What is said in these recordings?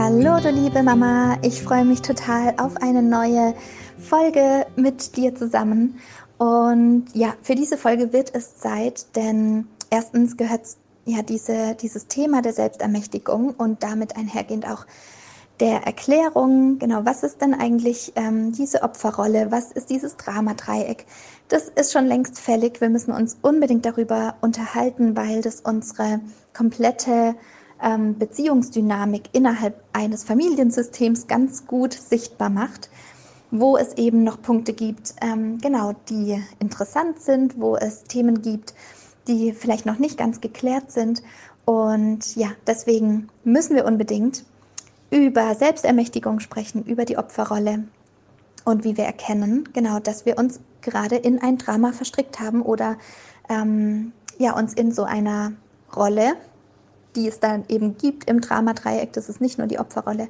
Hallo, du liebe Mama. Ich freue mich total auf eine neue Folge mit dir zusammen. Und ja, für diese Folge wird es Zeit, denn erstens gehört ja diese, dieses Thema der Selbstermächtigung und damit einhergehend auch der Erklärung, genau, was ist denn eigentlich ähm, diese Opferrolle, was ist dieses Dramadreieck? Das ist schon längst fällig. Wir müssen uns unbedingt darüber unterhalten, weil das unsere komplette ähm, Beziehungsdynamik innerhalb eines Familiensystems ganz gut sichtbar macht, wo es eben noch Punkte gibt, ähm, genau, die interessant sind, wo es Themen gibt, die vielleicht noch nicht ganz geklärt sind. Und ja, deswegen müssen wir unbedingt über Selbstermächtigung sprechen, über die Opferrolle und wie wir erkennen, genau, dass wir uns gerade in ein Drama verstrickt haben oder ähm, ja, uns in so einer Rolle die es dann eben gibt im Dramadreieck, das ist nicht nur die Opferrolle,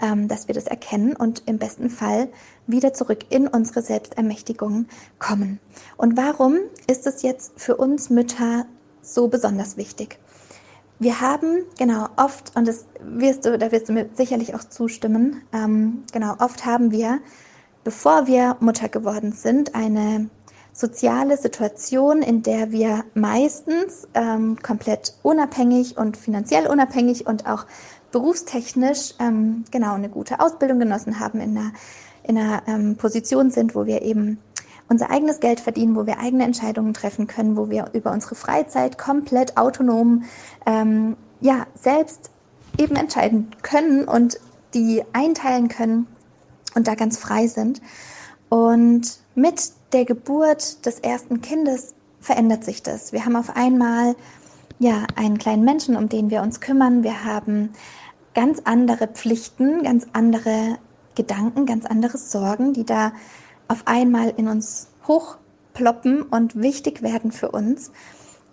ähm, dass wir das erkennen und im besten Fall wieder zurück in unsere Selbstermächtigung kommen. Und warum ist es jetzt für uns Mütter so besonders wichtig? Wir haben, genau, oft, und das wirst du, da wirst du mir sicherlich auch zustimmen, ähm, genau, oft haben wir, bevor wir Mutter geworden sind, eine soziale Situation, in der wir meistens ähm, komplett unabhängig und finanziell unabhängig und auch berufstechnisch ähm, genau eine gute Ausbildung genossen haben, in einer, in einer ähm, Position sind, wo wir eben unser eigenes Geld verdienen, wo wir eigene Entscheidungen treffen können, wo wir über unsere Freizeit komplett autonom ähm, ja selbst eben entscheiden können und die einteilen können und da ganz frei sind. Und mit der Geburt des ersten Kindes verändert sich das. Wir haben auf einmal ja einen kleinen Menschen, um den wir uns kümmern. Wir haben ganz andere Pflichten, ganz andere Gedanken, ganz andere Sorgen, die da auf einmal in uns hochploppen und wichtig werden für uns.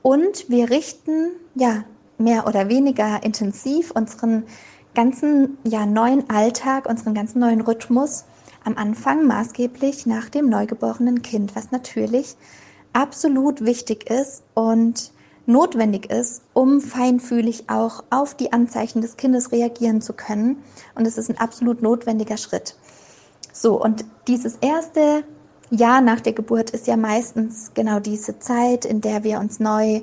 Und wir richten ja mehr oder weniger intensiv unseren ganzen ja neuen Alltag, unseren ganzen neuen Rhythmus am Anfang maßgeblich nach dem neugeborenen Kind, was natürlich absolut wichtig ist und notwendig ist, um feinfühlig auch auf die Anzeichen des Kindes reagieren zu können. Und es ist ein absolut notwendiger Schritt. So, und dieses erste Jahr nach der Geburt ist ja meistens genau diese Zeit, in der wir uns neu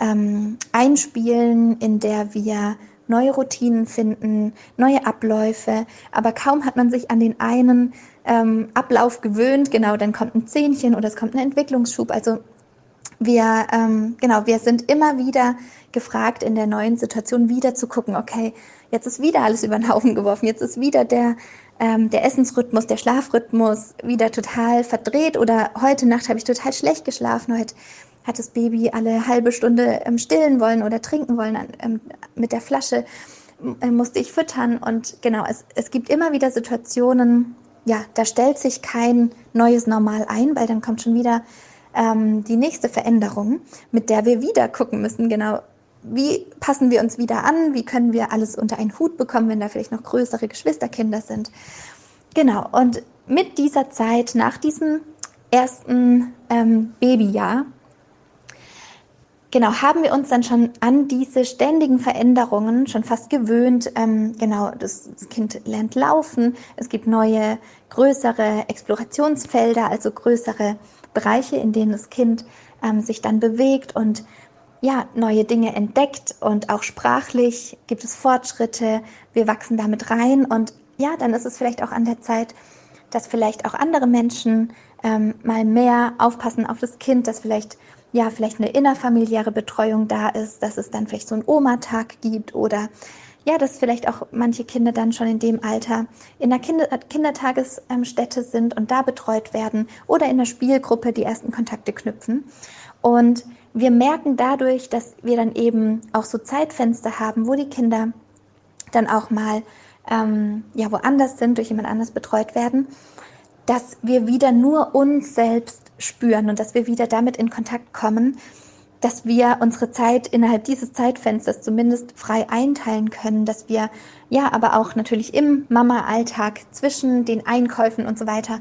ähm, einspielen, in der wir neue Routinen finden, neue Abläufe. Aber kaum hat man sich an den einen ähm, Ablauf gewöhnt, genau, dann kommt ein Zähnchen oder es kommt ein Entwicklungsschub. Also wir, ähm, genau, wir sind immer wieder gefragt, in der neuen Situation wieder zu gucken, okay, jetzt ist wieder alles über den Haufen geworfen, jetzt ist wieder der, ähm, der Essensrhythmus, der Schlafrhythmus wieder total verdreht oder heute Nacht habe ich total schlecht geschlafen, heute hat das Baby alle halbe Stunde ähm, stillen wollen oder trinken wollen ähm, mit der Flasche, äh, musste ich füttern. Und genau, es, es gibt immer wieder Situationen, ja, da stellt sich kein neues Normal ein, weil dann kommt schon wieder ähm, die nächste Veränderung, mit der wir wieder gucken müssen, genau, wie passen wir uns wieder an, wie können wir alles unter einen Hut bekommen, wenn da vielleicht noch größere Geschwisterkinder sind. Genau, und mit dieser Zeit, nach diesem ersten ähm, Babyjahr, genau, haben wir uns dann schon an diese ständigen Veränderungen schon fast gewöhnt. Ähm, genau, das, das, Kind lernt laufen, es gibt neue, größere Explorationsfelder, also größere Bereiche, in denen das Kind ähm, sich dann bewegt und ja, neue Dinge entdeckt und auch sprachlich gibt es Fortschritte, wir wachsen damit rein und ja, dann ist es vielleicht auch an der Zeit, dass vielleicht auch andere Menschen ähm, mal mehr aufpassen auf das Kind, dass vielleicht ja, vielleicht eine innerfamiliäre Betreuung da ist, dass es dann vielleicht so einen Oma-Tag gibt oder ja, dass vielleicht auch manche Kinder dann schon in dem Alter in einer Kinder Kindertagesstätte sind und da betreut werden oder in der Spielgruppe die ersten Kontakte knüpfen. Und wir merken dadurch, dass wir dann eben auch so Zeitfenster haben, wo die Kinder dann auch mal ähm, ja woanders sind, durch jemand anders betreut werden, dass wir wieder nur uns selbst spüren und dass wir wieder damit in Kontakt kommen, dass wir unsere Zeit innerhalb dieses Zeitfensters zumindest frei einteilen können, dass wir ja aber auch natürlich im Mama-Alltag zwischen den Einkäufen und so weiter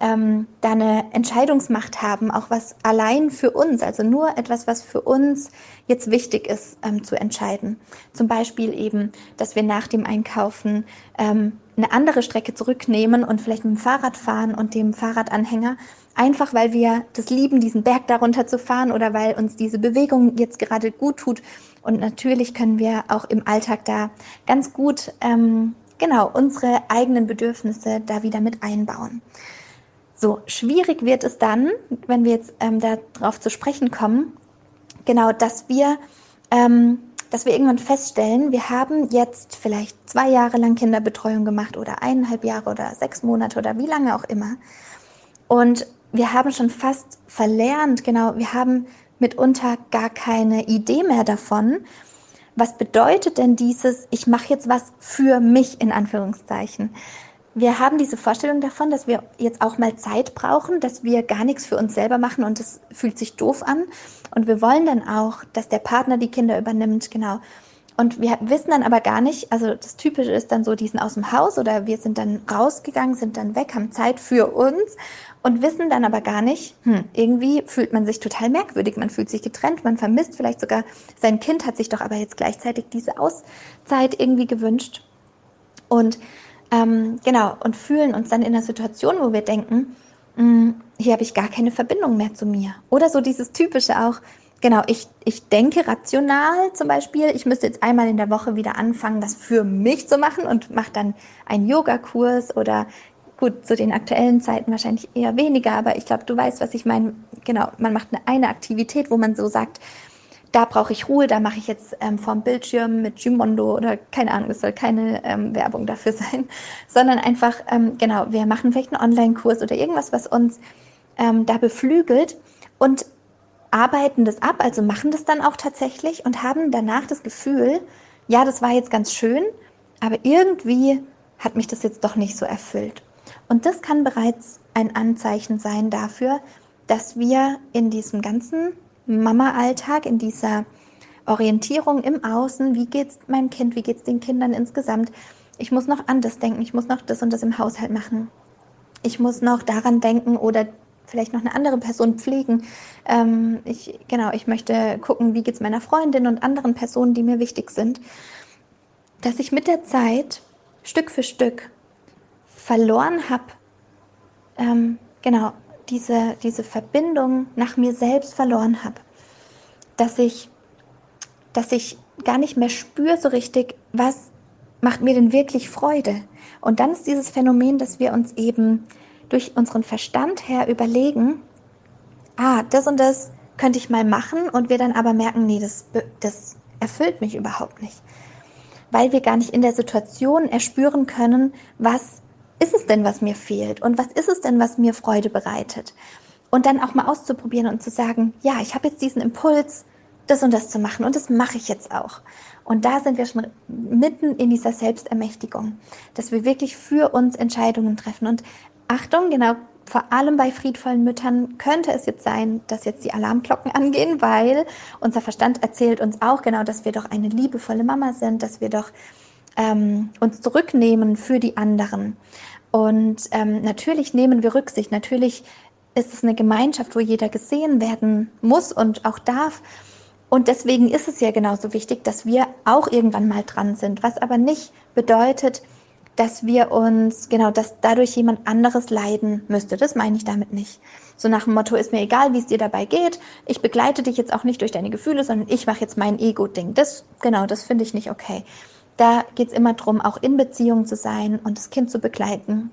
ähm, da eine Entscheidungsmacht haben, auch was allein für uns, also nur etwas, was für uns jetzt wichtig ist, ähm, zu entscheiden. Zum Beispiel eben, dass wir nach dem Einkaufen ähm, eine andere Strecke zurücknehmen und vielleicht mit dem Fahrrad fahren und dem Fahrradanhänger, einfach weil wir das lieben, diesen Berg darunter zu fahren oder weil uns diese Bewegung jetzt gerade gut tut. Und natürlich können wir auch im Alltag da ganz gut ähm, genau unsere eigenen Bedürfnisse da wieder mit einbauen. So, schwierig wird es dann, wenn wir jetzt ähm, darauf zu sprechen kommen, genau, dass wir, ähm, dass wir irgendwann feststellen, wir haben jetzt vielleicht zwei Jahre lang Kinderbetreuung gemacht oder eineinhalb Jahre oder sechs Monate oder wie lange auch immer. Und wir haben schon fast verlernt, genau, wir haben mitunter gar keine Idee mehr davon, was bedeutet denn dieses, ich mache jetzt was für mich in Anführungszeichen wir haben diese Vorstellung davon, dass wir jetzt auch mal Zeit brauchen, dass wir gar nichts für uns selber machen und es fühlt sich doof an. Und wir wollen dann auch, dass der Partner die Kinder übernimmt, genau. Und wir wissen dann aber gar nicht, also das Typische ist dann so, die sind aus dem Haus oder wir sind dann rausgegangen, sind dann weg, haben Zeit für uns und wissen dann aber gar nicht, hm, irgendwie fühlt man sich total merkwürdig, man fühlt sich getrennt, man vermisst vielleicht sogar sein Kind, hat sich doch aber jetzt gleichzeitig diese Auszeit irgendwie gewünscht. Und ähm, genau, und fühlen uns dann in einer Situation, wo wir denken, mh, hm, hier habe ich gar keine Verbindung mehr zu mir. Oder so dieses typische auch, genau, ich, ich denke rational zum Beispiel, ich müsste jetzt einmal in der Woche wieder anfangen, das für mich zu machen und mache dann einen Yogakurs oder gut, zu den aktuellen Zeiten wahrscheinlich eher weniger, aber ich glaube, du weißt, was ich meine. Genau, man macht eine, eine Aktivität, wo man so sagt, da brauche ich Ruhe, da mache ich jetzt ähm, vorm Bildschirm mit Gimondo oder keine Ahnung, es soll keine ähm, Werbung dafür sein, sondern einfach, ähm, genau, wir machen vielleicht einen Online-Kurs oder irgendwas, was uns ähm, da beflügelt und arbeiten das ab, also machen das dann auch tatsächlich und haben danach das Gefühl, ja, das war jetzt ganz schön, aber irgendwie hat mich das jetzt doch nicht so erfüllt. Und das kann bereits ein Anzeichen sein dafür, dass wir in diesem ganzen Mama-Alltag, in dieser Orientierung im Außen, wie geht's meinem Kind, wie geht's den Kindern insgesamt. Ich muss noch anders denken, ich muss noch das und das im Haushalt machen. Ich muss noch daran denken oder vielleicht noch eine andere Person pflegen. Ähm, ich, genau, ich möchte gucken, wie geht's meiner Freundin und anderen Personen, die mir wichtig sind. Dass ich mit der Zeit Stück für Stück verloren habe, ähm, genau, diese, diese Verbindung nach mir selbst verloren habe. Dass ich, dass ich gar nicht mehr spüre so richtig, was macht mir denn wirklich Freude. Und dann ist dieses Phänomen, dass wir uns eben durch unseren Verstand her überlegen, ah, das und das könnte ich mal machen und wir dann aber merken, nee, das, das erfüllt mich überhaupt nicht. Weil wir gar nicht in der Situation erspüren können, was ist es denn, was mir fehlt? Und was ist es denn, was mir Freude bereitet? Und dann auch mal auszuprobieren und zu sagen, ja, ich habe jetzt diesen Impuls, das und das zu machen und das mache ich jetzt auch. Und da sind wir schon mitten in dieser Selbstermächtigung, dass wir wirklich für uns Entscheidungen treffen. Und Achtung, genau, vor allem bei friedvollen Müttern könnte es jetzt sein, dass jetzt die Alarmglocken angehen, weil unser Verstand erzählt uns auch genau, dass wir doch eine liebevolle Mama sind, dass wir doch ähm, uns zurücknehmen für die anderen. Und ähm, natürlich nehmen wir Rücksicht. Natürlich ist es eine Gemeinschaft, wo jeder gesehen werden muss und auch darf. Und deswegen ist es ja genauso wichtig, dass wir auch irgendwann mal dran sind. Was aber nicht bedeutet, dass wir uns, genau, dass dadurch jemand anderes leiden müsste. Das meine ich damit nicht. So nach dem Motto, ist mir egal, wie es dir dabei geht. Ich begleite dich jetzt auch nicht durch deine Gefühle, sondern ich mache jetzt mein Ego-Ding. Das, genau, das finde ich nicht okay. Da geht es immer darum, auch in Beziehung zu sein und das Kind zu begleiten.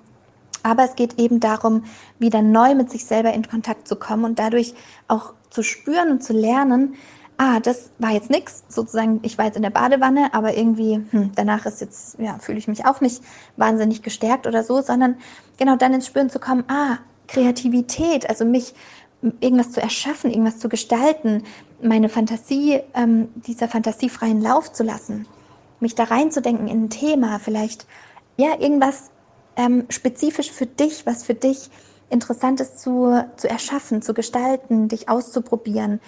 Aber es geht eben darum, wieder neu mit sich selber in Kontakt zu kommen und dadurch auch zu spüren und zu lernen, ah, das war jetzt nichts, sozusagen, ich war jetzt in der Badewanne, aber irgendwie, hm, danach ist jetzt, ja, fühle ich mich auch nicht wahnsinnig gestärkt oder so, sondern genau dann ins Spüren zu kommen, ah, Kreativität, also mich irgendwas zu erschaffen, irgendwas zu gestalten, meine Fantasie, ähm, dieser fantasiefreien Lauf zu lassen, mich da reinzudenken in ein Thema, vielleicht ja irgendwas ähm, spezifisch für dich, was für dich interessant ist zu, zu erschaffen, zu gestalten, dich auszuprobieren.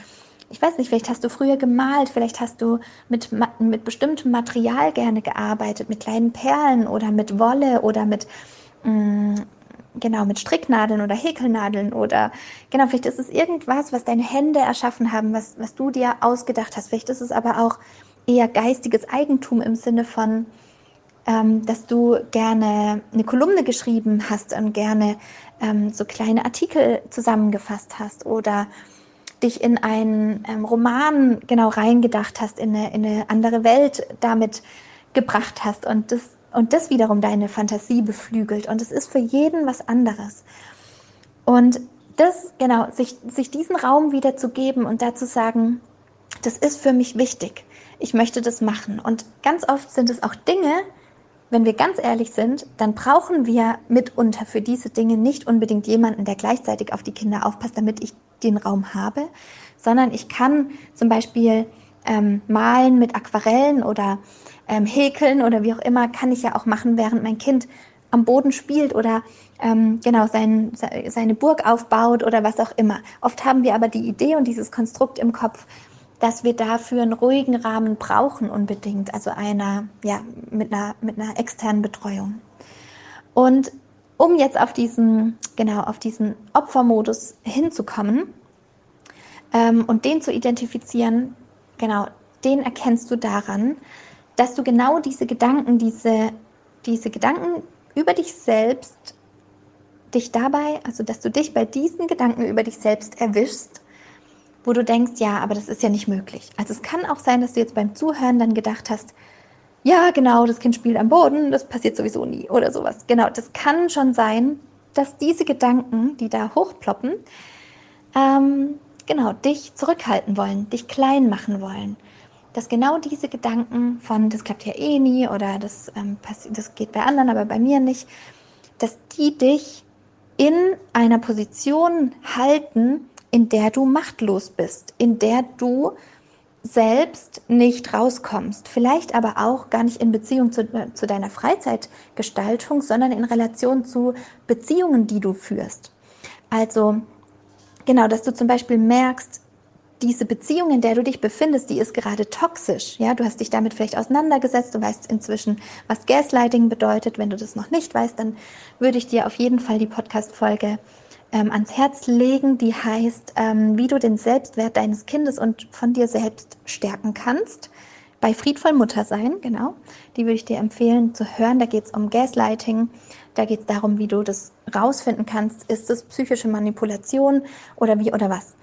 Ich weiß nicht, vielleicht hast du früher gemalt, vielleicht hast du mit, mit bestimmtem Material gerne gearbeitet, mit kleinen Perlen oder mit Wolle oder mit mh, mm, genau, mit Stricknadeln oder Häkelnadeln oder genau, vielleicht ist es irgendwas, was deine Hände erschaffen haben, was, was du dir ausgedacht hast. Vielleicht ist es aber auch eher geistiges Eigentum im Sinne von, ähm, dass du gerne eine Kolumne geschrieben hast und gerne ähm, so kleine Artikel zusammengefasst hast oder dich in einen ähm, Roman genau reingedacht hast, in eine, in eine andere Welt damit gebracht hast und das und das wiederum deine Fantasie beflügelt. Und es ist für jeden was anderes. Und das, genau, sich, sich diesen Raum wieder zu geben und dazu sagen, das ist für mich wichtig. Ich möchte das machen. Und ganz oft sind es auch Dinge, wenn wir ganz ehrlich sind, dann brauchen wir mitunter für diese Dinge nicht unbedingt jemanden, der gleichzeitig auf die Kinder aufpasst, damit ich den Raum habe, sondern ich kann zum Beispiel ähm, malen mit Aquarellen oder ähm, häkeln oder wie auch immer, kann ich ja auch machen, während mein Kind am Boden spielt oder ähm, genau sein, seine Burg aufbaut oder was auch immer. Oft haben wir aber die Idee und dieses Konstrukt im Kopf, dass wir dafür einen ruhigen Rahmen brauchen unbedingt, also einer, ja, mit einer, mit einer externen Betreuung. Und um jetzt auf diesen, genau, auf diesen Opfermodus hinzukommen ähm, und den zu identifizieren, genau, den erkennst du daran, dass du genau diese Gedanken, diese, diese Gedanken über dich selbst, dich dabei, also dass du dich bei diesen Gedanken über dich selbst erwischst, wo du denkst, ja, aber das ist ja nicht möglich. Also es kann auch sein, dass du jetzt beim Zuhören dann gedacht hast, ja, genau, das Kind spielt am Boden, das passiert sowieso nie oder sowas. Genau, das kann schon sein, dass diese Gedanken, die da hochploppen, ähm, genau, dich zurückhalten wollen, dich klein machen wollen dass genau diese Gedanken von, das klappt ja eh nie oder das, ähm, das geht bei anderen, aber bei mir nicht, dass die dich in einer Position halten, in der du machtlos bist, in der du selbst nicht rauskommst. Vielleicht aber auch gar nicht in Beziehung zu, äh, zu deiner Freizeitgestaltung, sondern in Relation zu Beziehungen, die du führst. Also, genau, dass du zum Beispiel merkst, diese Beziehung, in der du dich befindest, die ist gerade toxisch. Ja, du hast dich damit vielleicht auseinandergesetzt, du weißt inzwischen, was Gaslighting bedeutet. Wenn du das noch nicht weißt, dann würde ich dir auf jeden Fall die Podcast-Folge ähm, ans Herz legen, die heißt, ähm, wie du den Selbstwert deines Kindes und von dir selbst stärken kannst. Bei Friedvoll Mutter sein, genau. Die würde ich dir empfehlen zu hören. Da geht es um Gaslighting. Da geht es darum, wie du das rausfinden kannst. Ist es psychische Manipulation oder wie oder was?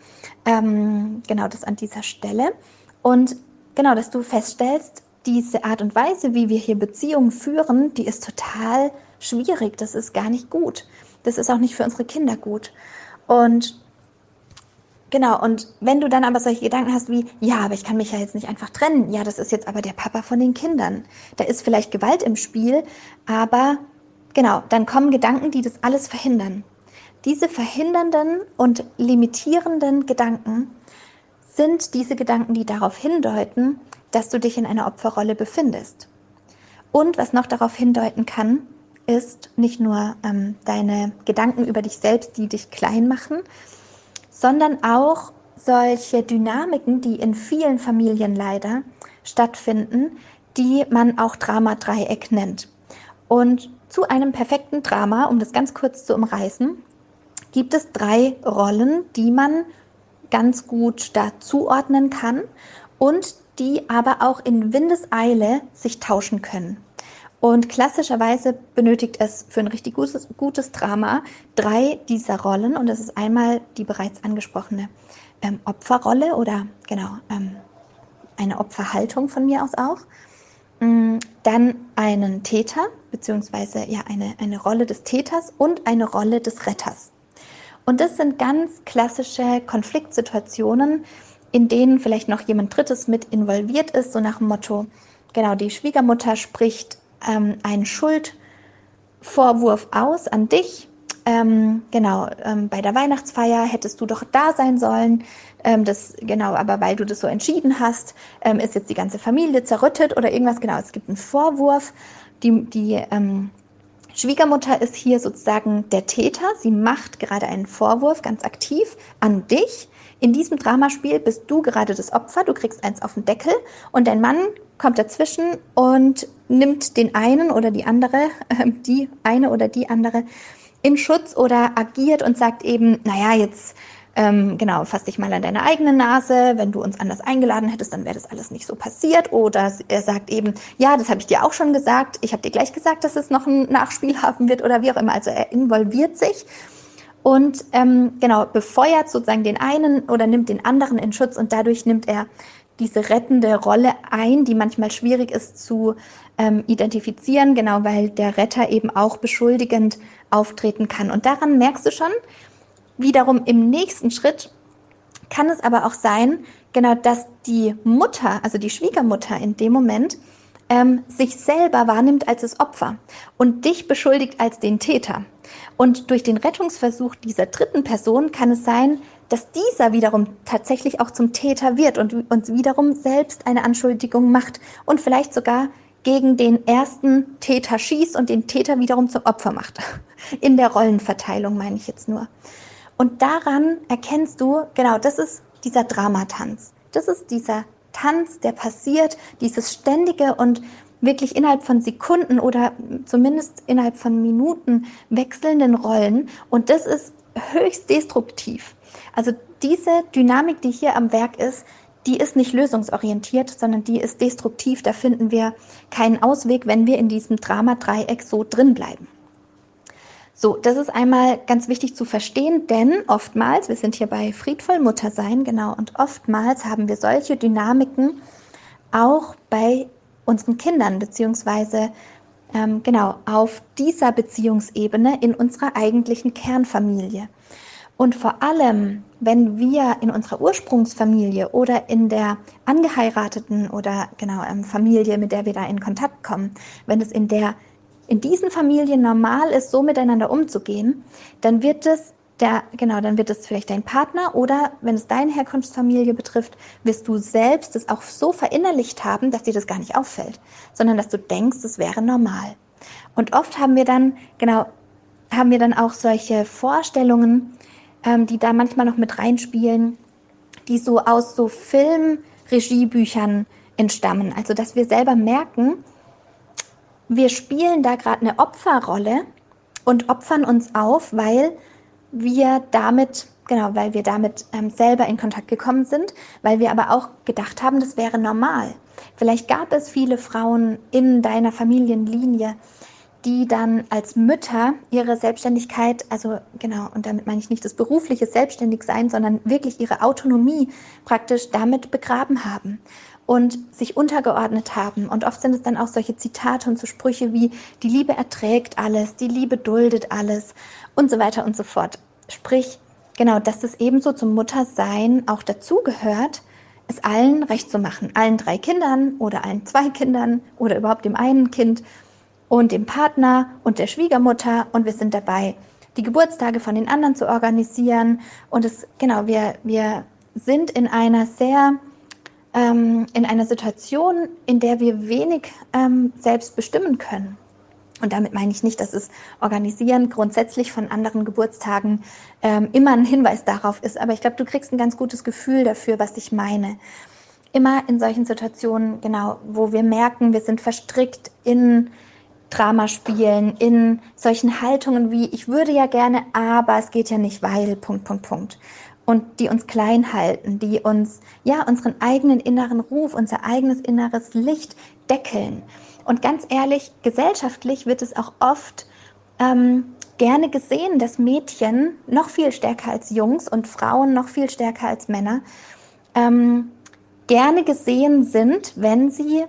Ähm, genau das an dieser Stelle. Und genau, dass du feststellst, diese Art und Weise, wie wir hier Beziehungen führen, die ist total schwierig. Das ist gar nicht gut. Das ist auch nicht für unsere Kinder gut. Und genau, und wenn du dann aber solche Gedanken hast wie, ja, aber ich kann mich ja jetzt nicht einfach trennen. Ja, das ist jetzt aber der Papa von den Kindern. Da ist vielleicht Gewalt im Spiel, aber genau, dann kommen Gedanken, die das alles verhindern. Diese verhindernden und limitierenden Gedanken sind diese Gedanken, die darauf hindeuten, dass du dich in einer Opferrolle befindest. Und was noch darauf hindeuten kann, ist nicht nur ähm, deine Gedanken über dich selbst, die dich klein machen, sondern auch solche Dynamiken, die in vielen Familien leider stattfinden, die man auch Drama-Dreieck nennt. Und zu einem perfekten Drama, um das ganz kurz zu umreißen, gibt es drei Rollen, die man ganz gut da zuordnen kann und die aber auch in Windeseile sich tauschen können. Und klassischerweise benötigt es für ein richtig gutes, gutes Drama drei dieser Rollen. Und das ist einmal die bereits angesprochene ähm, Opferrolle oder genau ähm, eine Opferhaltung von mir aus auch. Mm, dann einen Täter, beziehungsweise ja eine, eine Rolle des Täters und eine Rolle des Retters. Und das sind ganz klassische Konfliktsituationen, in denen vielleicht noch jemand Drittes mit involviert ist, so nach dem Motto, genau, die Schwiegermutter spricht ähm, einen Schuldvorwurf aus an dich ähm, genau, ähm, bei der Weihnachtsfeier hättest du doch da sein sollen. Ähm, das, genau, aber weil du das so entschieden hast, ähm, ist jetzt die ganze Familie zerrüttet oder irgendwas. Genau, es gibt einen Vorwurf. Die, die ähm, Schwiegermutter ist hier sozusagen der Täter. Sie macht gerade einen Vorwurf ganz aktiv an dich. In diesem Dramaspiel bist du gerade das Opfer, du kriegst eins auf den Deckel und dein Mann kommt dazwischen und nimmt den einen oder die andere, äh, die eine oder die andere in Schutz oder agiert und sagt eben, naja, jetzt ähm, genau, fass dich mal an deine eigene Nase. Wenn du uns anders eingeladen hättest, dann wäre das alles nicht so passiert. Oder er sagt eben, ja, das habe ich dir auch schon gesagt. Ich habe dir gleich gesagt, dass es noch ein Nachspiel haben wird oder wie auch immer. Also er involviert sich und ähm, genau befeuert sozusagen den einen oder nimmt den anderen in Schutz und dadurch nimmt er diese rettende Rolle ein, die manchmal schwierig ist zu ähm, identifizieren, genau weil der Retter eben auch beschuldigend auftreten kann. Und daran merkst du schon, wiederum im nächsten Schritt kann es aber auch sein, genau, dass die Mutter, also die Schwiegermutter in dem Moment, ähm, sich selber wahrnimmt als das Opfer und dich beschuldigt als den Täter. Und durch den Rettungsversuch dieser dritten Person kann es sein, dass dieser wiederum tatsächlich auch zum Täter wird und uns wiederum selbst eine Anschuldigung macht und vielleicht sogar gegen den ersten Täter schießt und den Täter wiederum zum Opfer macht. In der Rollenverteilung meine ich jetzt nur. Und daran erkennst du, genau, das ist dieser Dramatanz. Das ist dieser Tanz, der passiert, dieses ständige und wirklich innerhalb von Sekunden oder zumindest innerhalb von Minuten wechselnden Rollen. Und das ist höchst destruktiv. Also diese Dynamik, die hier am Werk ist, die ist nicht lösungsorientiert, sondern die ist destruktiv. Da finden wir keinen Ausweg, wenn wir in diesem Drama-Dreieck so drin bleiben. So, das ist einmal ganz wichtig zu verstehen, denn oftmals, wir sind hier bei friedvoll Muttersein, genau, und oftmals haben wir solche Dynamiken auch bei unseren Kindern, beziehungsweise ähm, genau auf dieser Beziehungsebene in unserer eigentlichen Kernfamilie. Und vor allem, wenn wir in unserer Ursprungsfamilie oder in der angeheirateten oder genau ähm, Familie, mit der wir da in Kontakt kommen, wenn es in der in diesen Familien normal ist, so miteinander umzugehen, dann wird es der, genau, dann wird es vielleicht dein Partner oder wenn es deine Herkunftsfamilie betrifft, wirst du selbst es auch so verinnerlicht haben, dass dir das gar nicht auffällt, sondern dass du denkst, es wäre normal. Und oft haben wir dann, genau, haben wir dann auch solche Vorstellungen, ähm, die da manchmal noch mit reinspielen, die so aus so Filmregiebüchern entstammen. Also, dass wir selber merken, wir spielen da gerade eine Opferrolle und opfern uns auf, weil wir damit, genau, weil wir damit ähm, selber in Kontakt gekommen sind, weil wir aber auch gedacht haben, das wäre normal. Vielleicht gab es viele Frauen in deiner Familienlinie, die dann als Mütter ihre Selbstständigkeit, also genau, und damit meine ich nicht das berufliche Selbstständigsein, sondern wirklich ihre Autonomie praktisch damit begraben haben und sich untergeordnet haben. Und oft sind es dann auch solche Zitate und so Sprüche wie, die Liebe erträgt alles, die Liebe duldet alles und so weiter und so fort. Sprich, genau, dass das ebenso zum Muttersein auch dazugehört, es allen recht zu machen. Allen drei Kindern oder allen zwei Kindern oder überhaupt dem einen Kind und dem Partner und der Schwiegermutter und wir sind dabei, die Geburtstage von den anderen zu organisieren. Und es, genau, wir, wir sind in einer sehr ähm, in einer Situation, in der wir wenig ähm, selbst bestimmen können. Und damit meine ich nicht, dass es Organisieren grundsätzlich von anderen Geburtstagen ähm, immer ein Hinweis darauf ist, aber ich glaube, du kriegst ein ganz gutes Gefühl dafür, was ich meine. Immer in solchen Situationen, genau, wo wir merken, wir sind verstrickt in Dramaspielen, in solchen Haltungen wie, ich würde ja gerne, aber es geht ja nicht, weil, Punkt, Punkt, Punkt und die uns klein halten, die uns ja unseren eigenen inneren Ruf, unser eigenes inneres Licht deckeln. Und ganz ehrlich, gesellschaftlich wird es auch oft ähm, gerne gesehen, dass Mädchen noch viel stärker als Jungs und Frauen noch viel stärker als Männer ähm, gerne gesehen sind, wenn sie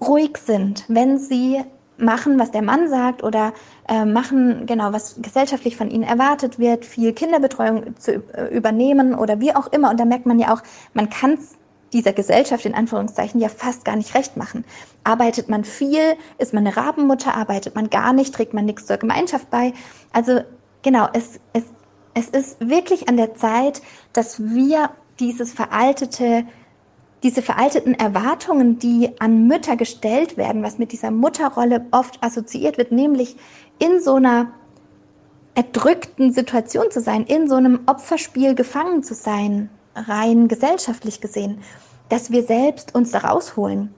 ruhig sind, wenn sie machen, was der Mann sagt oder äh, machen, genau, was gesellschaftlich von ihnen erwartet wird, viel Kinderbetreuung zu äh, übernehmen oder wie auch immer. Und da merkt man ja auch, man kann es dieser Gesellschaft in Anführungszeichen ja fast gar nicht recht machen. Arbeitet man viel, ist man eine Rabenmutter, arbeitet man gar nicht, trägt man nichts zur Gemeinschaft bei. Also genau, es, es, es ist wirklich an der Zeit, dass wir dieses veraltete, diese veralteten Erwartungen, die an Mütter gestellt werden, was mit dieser Mutterrolle oft assoziiert wird, nämlich in so einer erdrückten Situation zu sein, in so einem Opferspiel gefangen zu sein, rein gesellschaftlich gesehen, dass wir selbst uns da rausholen,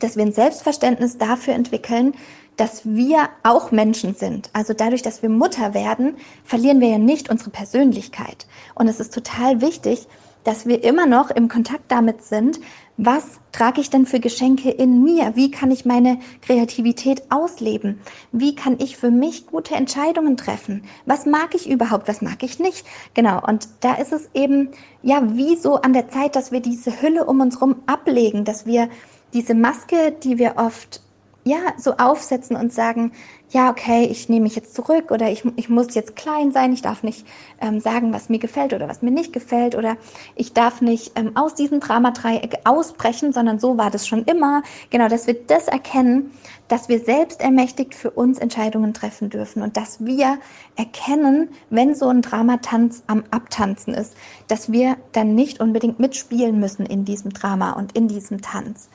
dass wir ein Selbstverständnis dafür entwickeln, dass wir auch Menschen sind. Also dadurch, dass wir Mutter werden, verlieren wir ja nicht unsere Persönlichkeit. Und es ist total wichtig, dass wir immer noch im Kontakt damit sind, was trage ich denn für Geschenke in mir? Wie kann ich meine Kreativität ausleben? Wie kann ich für mich gute Entscheidungen treffen? Was mag ich überhaupt? Was mag ich nicht? Genau. Und da ist es eben, ja, wie so an der Zeit, dass wir diese Hülle um uns herum ablegen, dass wir diese Maske, die wir oft ja, so aufsetzen und sagen, ja, okay, ich nehme mich jetzt zurück oder ich, ich muss jetzt klein sein, ich darf nicht ähm, sagen, was mir gefällt oder was mir nicht gefällt oder ich darf nicht ähm, aus diesem Dramadreieck ausbrechen, sondern so war das schon immer. Genau, dass wir das erkennen, dass wir selbst ermächtigt für uns Entscheidungen treffen dürfen und dass wir erkennen, wenn so ein Dramatanz am Abtanzen ist, dass wir dann nicht unbedingt mitspielen müssen in diesem Drama und in diesem Tanz.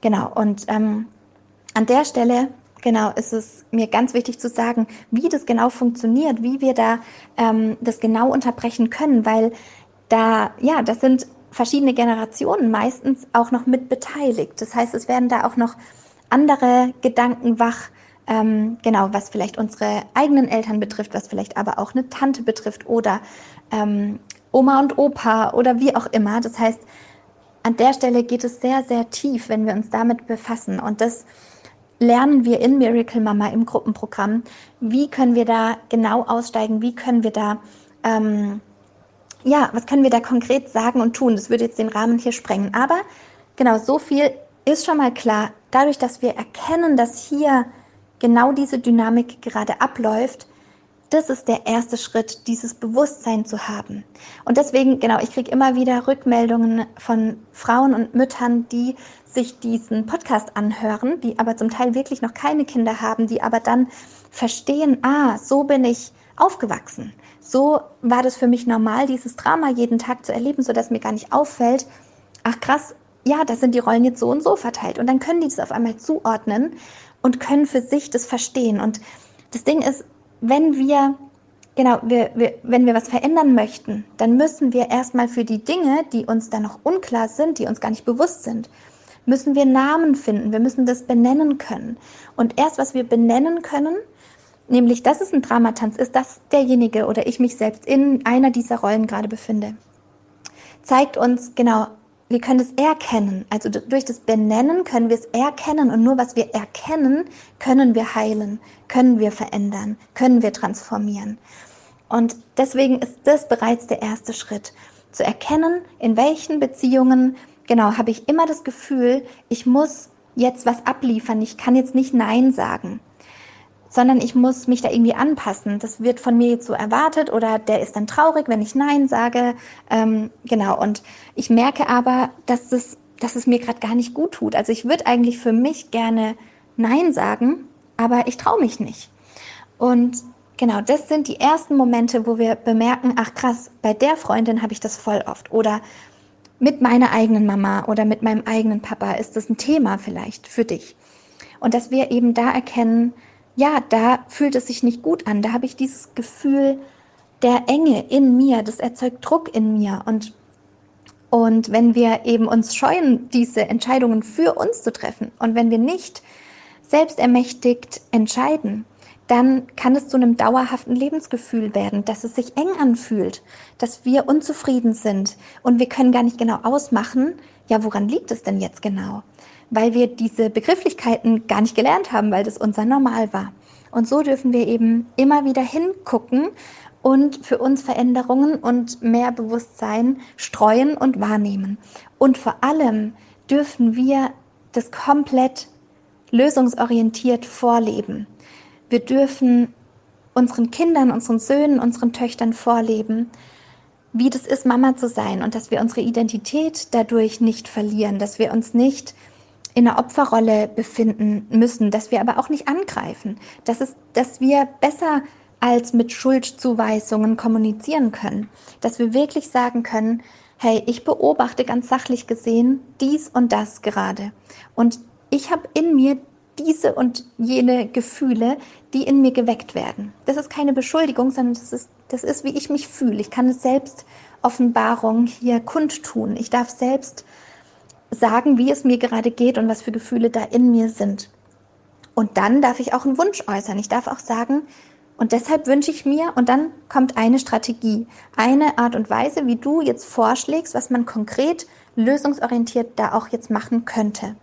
Genau, und ähm, an der Stelle Genau, ist es mir ganz wichtig zu sagen, wie das genau funktioniert, wie wir da ähm, das genau unterbrechen können, weil da, ja, das sind verschiedene Generationen meistens auch noch mit beteiligt. Das heißt, es werden da auch noch andere Gedanken wach, ähm, genau, was vielleicht unsere eigenen Eltern betrifft, was vielleicht aber auch eine Tante betrifft oder ähm, Oma und Opa oder wie auch immer. Das heißt, an der Stelle geht es sehr, sehr tief, wenn wir uns damit befassen. Und das lernen wir in Miracle Mama im Gruppenprogramm. Wie können wir da genau aussteigen? Wie können wir da, ähm, ja, was können wir da konkret sagen und tun? Das würde jetzt den Rahmen hier sprengen. Aber genau, so viel ist schon mal klar. Dadurch, dass wir erkennen, dass hier genau diese Dynamik gerade abläuft, das ist der erste Schritt, dieses Bewusstsein zu haben. Und deswegen, genau, ich kriege immer wieder Rückmeldungen von Frauen und Müttern, die sich diesen Podcast anhören, die aber zum Teil wirklich noch keine Kinder haben, die aber dann verstehen, ah, so bin ich aufgewachsen. So war das für mich normal, dieses Drama jeden Tag zu erleben, so dass mir gar nicht auffällt, ach krass, ja, das sind die Rollen jetzt so und so verteilt. Und dann können die das auf einmal zuordnen und können für sich das verstehen. Und das Ding ist, wenn wir, genau, wir, wir, wenn wir was verändern möchten, dann müssen wir erstmal für die Dinge, die uns da noch unklar sind, die uns gar nicht bewusst sind, müssen wir Namen finden. Wir müssen das benennen können. Und erst was wir benennen können, nämlich, dass es ein Dramatanz ist, dass derjenige oder ich mich selbst in einer dieser Rollen gerade befinde, zeigt uns genau, wir können es erkennen. Also durch das Benennen können wir es erkennen und nur was wir erkennen, können wir heilen, können wir verändern, können wir transformieren. Und deswegen ist das bereits der erste Schritt, zu erkennen, in welchen Beziehungen, genau, habe ich immer das Gefühl, ich muss jetzt was abliefern, ich kann jetzt nicht Nein sagen sondern ich muss mich da irgendwie anpassen. Das wird von mir jetzt so erwartet oder der ist dann traurig, wenn ich Nein sage. Ähm, genau, und ich merke aber, dass es, dass es mir gerade gar nicht gut tut. Also ich würde eigentlich für mich gerne Nein sagen, aber ich traue mich nicht. Und genau, das sind die ersten Momente, wo wir bemerken, ach krass, bei der Freundin habe ich das voll oft. Oder mit meiner eigenen Mama oder mit meinem eigenen Papa ist das ein Thema vielleicht für dich. Und dass wir eben da erkennen, ja, da fühlt es sich nicht gut an. Da habe ich dieses Gefühl der Enge in mir, das erzeugt Druck in mir. Und, und wenn wir eben uns scheuen, diese Entscheidungen für uns zu treffen und wenn wir nicht selbstermächtigt entscheiden, dann kann es zu einem dauerhaften Lebensgefühl werden, dass es sich eng anfühlt, dass wir unzufrieden sind und wir können gar nicht genau ausmachen, ja, woran liegt es denn jetzt genau? Weil wir diese Begrifflichkeiten gar nicht gelernt haben, weil das unser Normal war. Und so dürfen wir eben immer wieder hingucken und für uns Veränderungen und mehr Bewusstsein streuen und wahrnehmen. Und vor allem dürfen wir das komplett lösungsorientiert vorleben. Wir dürfen unseren Kindern, unseren Söhnen, unseren Töchtern vorleben, wie das ist, Mama zu sein und dass wir unsere Identität dadurch nicht verlieren, dass wir uns nicht in einer Opferrolle befinden müssen, dass wir aber auch nicht angreifen, dass, es, dass wir besser als mit Schuldzuweisungen kommunizieren können. Dass wir wirklich sagen können, hey, ich beobachte ganz sachlich gesehen dies und das gerade. Und ich habe in mir diese und jene Gefühle, die in mir geweckt werden. Das ist keine Beschuldigung, sondern das ist, das ist, wie ich mich fühle. Ich kann es selbst Offenbarung hier kundtun. Ich darf selbst sagen, wie es mir gerade geht und was für Gefühle da in mir sind. Und dann darf ich auch einen Wunsch äußern. Ich darf auch sagen, und deshalb wünsche ich mir, und dann kommt eine Strategie, eine Art und Weise, wie du jetzt vorschlägst, was man konkret lösungsorientiert da auch jetzt machen könnte.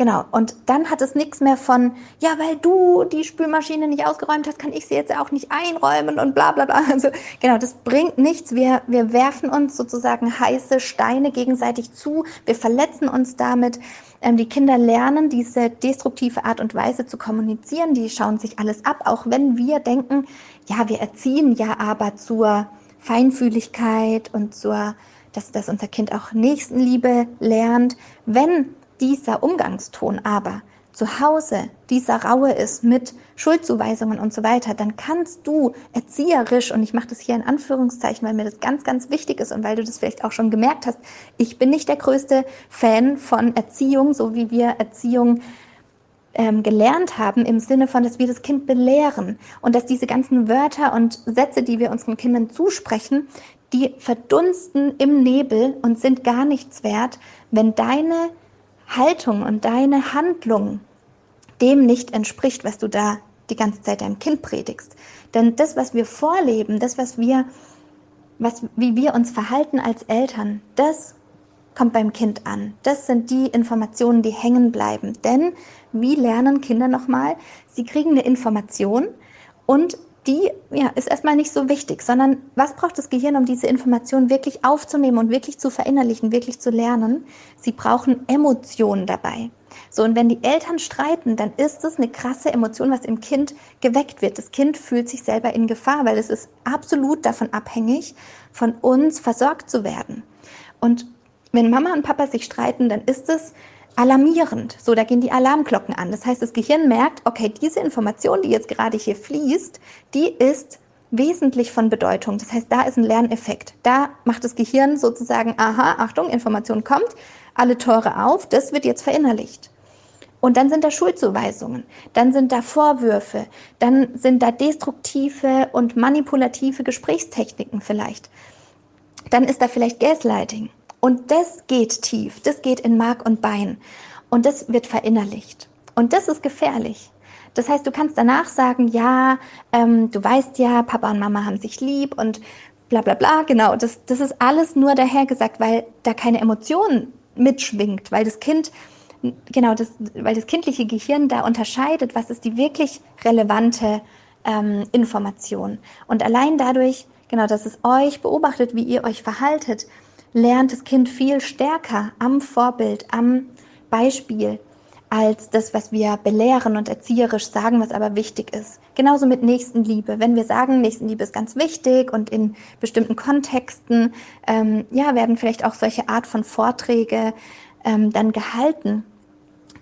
Genau, und dann hat es nichts mehr von, ja, weil du die Spülmaschine nicht ausgeräumt hast, kann ich sie jetzt auch nicht einräumen und bla bla bla. Also genau, das bringt nichts. Wir, wir werfen uns sozusagen heiße Steine gegenseitig zu, wir verletzen uns damit. Ähm, die Kinder lernen diese destruktive Art und Weise zu kommunizieren, die schauen sich alles ab, auch wenn wir denken, ja, wir erziehen ja aber zur Feinfühligkeit und zur, dass, dass unser Kind auch Nächstenliebe lernt. Wenn dieser Umgangston aber zu Hause dieser Raue ist mit Schuldzuweisungen und so weiter, dann kannst du erzieherisch, und ich mache das hier in Anführungszeichen, weil mir das ganz, ganz wichtig ist und weil du das vielleicht auch schon gemerkt hast, ich bin nicht der größte Fan von Erziehung, so wie wir Erziehung ähm, gelernt haben, im Sinne von, dass wir das Kind belehren. Und dass diese ganzen Wörter und Sätze, die wir unseren Kindern zusprechen, die verdunsten im Nebel und sind gar nichts wert, wenn deine Haltung und deine Handlung dem nicht entspricht, was du da die ganze Zeit deinem Kind predigst. Denn das, was wir vorleben, das, was wir, was, wie wir uns verhalten als Eltern, das kommt beim Kind an. Das sind die Informationen, die hängen bleiben. Denn wie lernen Kinder nochmal? Sie kriegen eine Information und die ja, ist erstmal nicht so wichtig, sondern was braucht das Gehirn, um diese Information wirklich aufzunehmen und wirklich zu verinnerlichen, wirklich zu lernen? Sie brauchen Emotionen dabei. So, und wenn die Eltern streiten, dann ist es eine krasse Emotion, was im Kind geweckt wird. Das Kind fühlt sich selber in Gefahr, weil es ist absolut davon abhängig, von uns versorgt zu werden. Und wenn Mama und Papa sich streiten, dann ist es alarmierend. So, da gehen die Alarmglocken an. Das heißt, das Gehirn merkt, okay, diese Information, die jetzt gerade hier fließt, die ist wesentlich von Bedeutung. Das heißt, da ist ein Lerneffekt. Da macht das Gehirn sozusagen, aha, Achtung, Information kommt, alle Tore auf, das wird jetzt verinnerlicht. Und dann sind da Schuldzuweisungen, dann sind da Vorwürfe, dann sind da destruktive und manipulative Gesprächstechniken vielleicht. Dann ist da vielleicht Gaslighting. Und das geht tief, das geht in Mark und Bein und das wird verinnerlicht. Und das ist gefährlich. Das heißt, du kannst danach sagen, ja, ähm, du weißt ja, Papa und Mama haben sich lieb und bla bla bla, genau, das, das ist alles nur dahergesagt, weil da keine Emotion mitschwingt, weil das Kind, genau, das, weil das kindliche Gehirn da unterscheidet, was ist die wirklich relevante ähm, Information. Und allein dadurch, genau, dass es euch beobachtet, wie ihr euch verhaltet, lernt das Kind viel stärker am Vorbild, am Beispiel, als das, was wir belehren und erzieherisch sagen, was aber wichtig ist. Genauso mit Nächstenliebe. Wenn wir sagen, Nächstenliebe ist ganz wichtig und in bestimmten Kontexten, ähm, ja, werden vielleicht auch solche Art von Vorträge ähm, dann gehalten,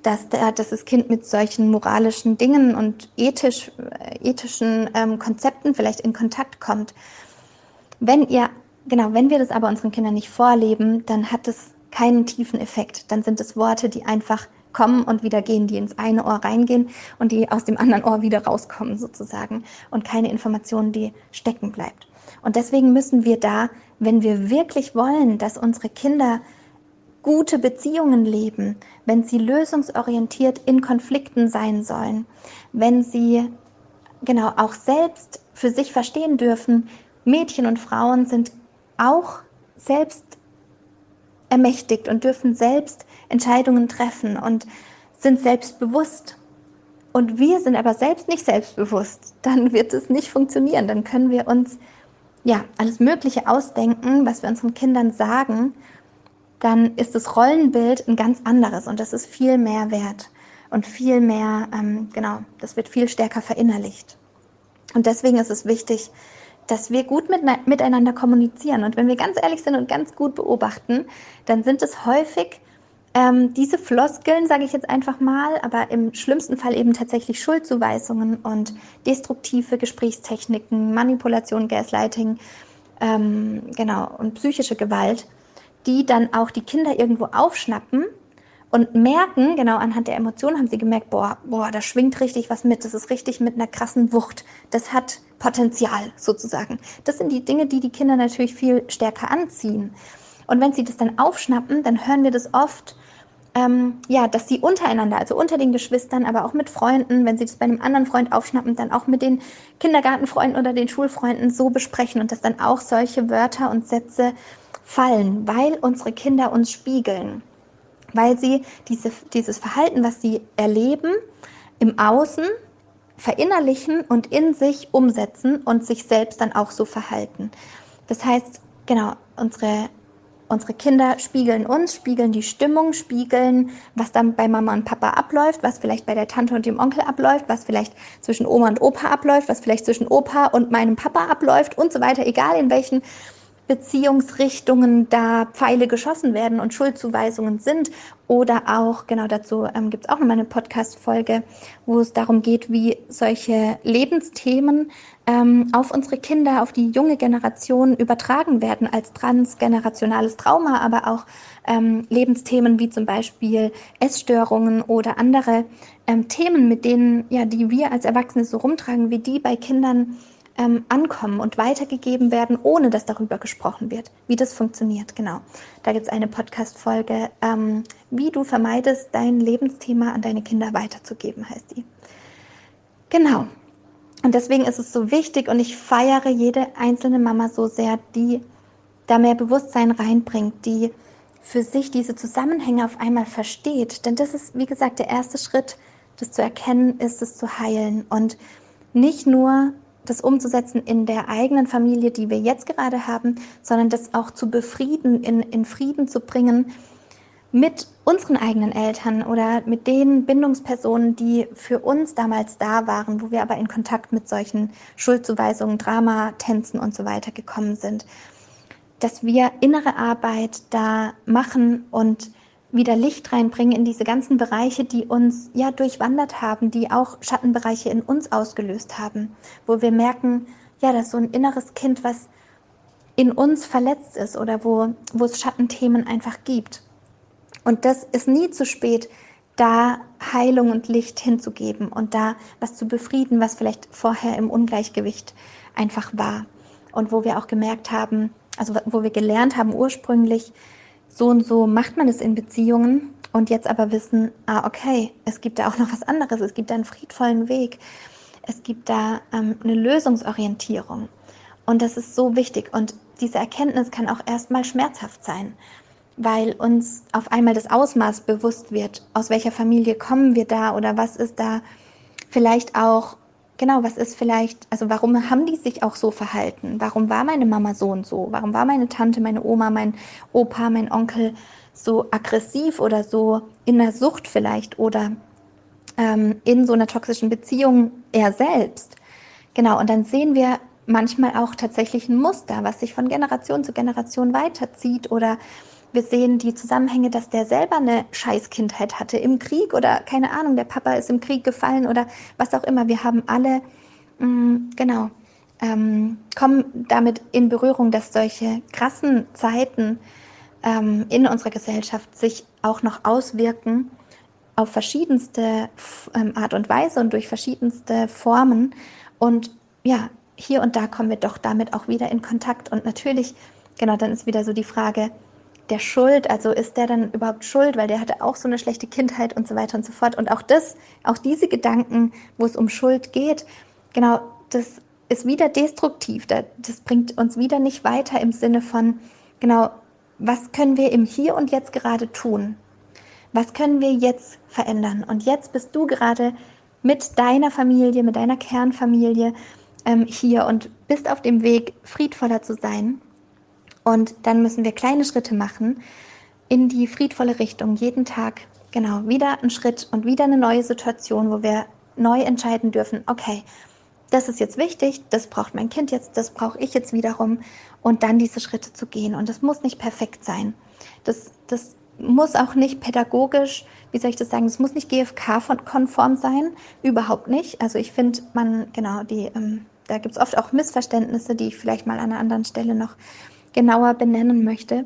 dass, der, dass das Kind mit solchen moralischen Dingen und ethisch, äh, ethischen ähm, Konzepten vielleicht in Kontakt kommt. Wenn ihr Genau, wenn wir das aber unseren Kindern nicht vorleben, dann hat es keinen tiefen Effekt. Dann sind es Worte, die einfach kommen und wieder gehen, die ins eine Ohr reingehen und die aus dem anderen Ohr wieder rauskommen sozusagen und keine Information, die stecken bleibt. Und deswegen müssen wir da, wenn wir wirklich wollen, dass unsere Kinder gute Beziehungen leben, wenn sie lösungsorientiert in Konflikten sein sollen, wenn sie genau auch selbst für sich verstehen dürfen, Mädchen und Frauen sind auch selbst ermächtigt und dürfen selbst Entscheidungen treffen und sind selbstbewusst. Und wir sind aber selbst nicht selbstbewusst, dann wird es nicht funktionieren. Dann können wir uns ja alles Mögliche ausdenken, was wir unseren Kindern sagen. Dann ist das Rollenbild ein ganz anderes und das ist viel mehr wert und viel mehr, ähm, genau, das wird viel stärker verinnerlicht. Und deswegen ist es wichtig, dass wir gut mit, miteinander kommunizieren. Und wenn wir ganz ehrlich sind und ganz gut beobachten, dann sind es häufig ähm, diese Floskeln, sage ich jetzt einfach mal, aber im schlimmsten Fall eben tatsächlich Schuldzuweisungen und destruktive Gesprächstechniken, Manipulation, Gaslighting, ähm, genau, und psychische Gewalt, die dann auch die Kinder irgendwo aufschnappen und merken, genau anhand der Emotionen haben sie gemerkt, boah, boah, da schwingt richtig was mit, das ist richtig mit einer krassen Wucht, das hat Potenzial sozusagen. Das sind die Dinge, die die Kinder natürlich viel stärker anziehen. Und wenn sie das dann aufschnappen, dann hören wir das oft, ähm, ja, dass sie untereinander, also unter den Geschwistern, aber auch mit Freunden, wenn sie das bei einem anderen Freund aufschnappen, dann auch mit den Kindergartenfreunden oder den Schulfreunden so besprechen und dass dann auch solche Wörter und Sätze fallen, weil unsere Kinder uns spiegeln, weil sie diese, dieses Verhalten, was sie erleben, im Außen verinnerlichen und in sich umsetzen und sich selbst dann auch so verhalten. Das heißt, genau, unsere Unsere Kinder spiegeln uns, spiegeln die Stimmung, spiegeln, was dann bei Mama und Papa abläuft, was vielleicht bei der Tante und dem Onkel abläuft, was vielleicht zwischen Oma und Opa abläuft, was vielleicht zwischen Opa und meinem Papa abläuft und so weiter, egal in welchen Beziehungsrichtungen da Pfeile geschossen werden und Schuldzuweisungen sind. Oder auch, genau dazu ähm, gibt es auch nochmal eine Podcast-Folge, wo es darum geht, wie solche Lebensthemen ähm, auf unsere Kinder, auf die junge Generation übertragen werden als transgenerationales Trauma, aber auch ähm, Lebensthemen wie zum Beispiel Essstörungen oder andere ähm, Themen, mit denen, ja, die wir als Erwachsene so rumtragen, wie die bei Kindern ähm, ankommen und weitergegeben werden, ohne dass darüber gesprochen wird, wie das funktioniert. Genau. Da gibt es eine Podcast-Folge, ähm, wie du vermeidest, dein Lebensthema an deine Kinder weiterzugeben, heißt die. Genau. Und deswegen ist es so wichtig und ich feiere jede einzelne Mama so sehr, die da mehr Bewusstsein reinbringt, die für sich diese Zusammenhänge auf einmal versteht. Denn das ist, wie gesagt, der erste Schritt, das zu erkennen, ist es zu heilen und nicht nur das umzusetzen in der eigenen Familie, die wir jetzt gerade haben, sondern das auch zu befrieden, in, in Frieden zu bringen mit unseren eigenen Eltern oder mit den Bindungspersonen, die für uns damals da waren, wo wir aber in Kontakt mit solchen Schuldzuweisungen, Drama, Tänzen und so weiter gekommen sind. Dass wir innere Arbeit da machen und wieder Licht reinbringen in diese ganzen Bereiche, die uns ja durchwandert haben, die auch Schattenbereiche in uns ausgelöst haben, wo wir merken, ja, dass so ein inneres Kind, was in uns verletzt ist oder wo, wo es Schattenthemen einfach gibt. Und das ist nie zu spät, da Heilung und Licht hinzugeben und da was zu befrieden, was vielleicht vorher im Ungleichgewicht einfach war. Und wo wir auch gemerkt haben, also wo wir gelernt haben ursprünglich, so und so macht man es in Beziehungen und jetzt aber wissen, ah, okay, es gibt da auch noch was anderes, es gibt da einen friedvollen Weg, es gibt da ähm, eine Lösungsorientierung. Und das ist so wichtig. Und diese Erkenntnis kann auch erstmal schmerzhaft sein, weil uns auf einmal das Ausmaß bewusst wird, aus welcher Familie kommen wir da oder was ist da vielleicht auch genau, was ist vielleicht, also warum haben die sich auch so verhalten? Warum war meine Mama so und so? Warum war meine Tante, meine Oma, mein Opa, mein Onkel so aggressiv oder so in der Sucht vielleicht oder ähm, in so einer toxischen Beziehung er selbst? Genau, und dann sehen wir manchmal auch tatsächlich ein Muster, was sich von Generation zu Generation weiterzieht oder wir sehen die Zusammenhänge, dass der selber eine Scheißkindheit hatte im Krieg oder keine Ahnung, der Papa ist im Krieg gefallen oder was auch immer. Wir haben alle, mh, mm, genau, ähm, kommen damit in Berührung, dass solche krassen Zeiten ähm, in unserer Gesellschaft sich auch noch auswirken auf verschiedenste ähm, Art und Weise und durch verschiedenste Formen. Und ja, hier und da kommen wir doch damit auch wieder in Kontakt. Und natürlich, genau, dann ist wieder so die Frage, der Schuld, also ist der dann überhaupt schuld, weil der hatte auch so eine schlechte Kindheit und so weiter und so fort. Und auch das, auch diese Gedanken, wo es um Schuld geht, genau, das ist wieder destruktiv. Das bringt uns wieder nicht weiter im Sinne von, genau, was können wir im Hier und Jetzt gerade tun? Was können wir jetzt verändern? Und jetzt bist du gerade mit deiner Familie, mit deiner Kernfamilie ähm, hier und bist auf dem Weg, friedvoller zu sein und dann müssen wir kleine Schritte machen in die friedvolle Richtung. Jeden Tag, genau, wieder ein Schritt und wieder eine neue Situation, wo wir neu entscheiden dürfen, okay, das ist jetzt wichtig, das braucht mein Kind jetzt, das brauche ich jetzt wiederum und dann diese Schritte zu gehen. Und das muss nicht perfekt sein. Das, das muss auch nicht pädagogisch, wie soll ich das sagen, es muss nicht GFK-konform sein, überhaupt nicht. Also ich finde, man, genau, die, ähm, da gibt es oft auch Missverständnisse, die ich vielleicht mal an einer anderen Stelle noch genauer benennen möchte.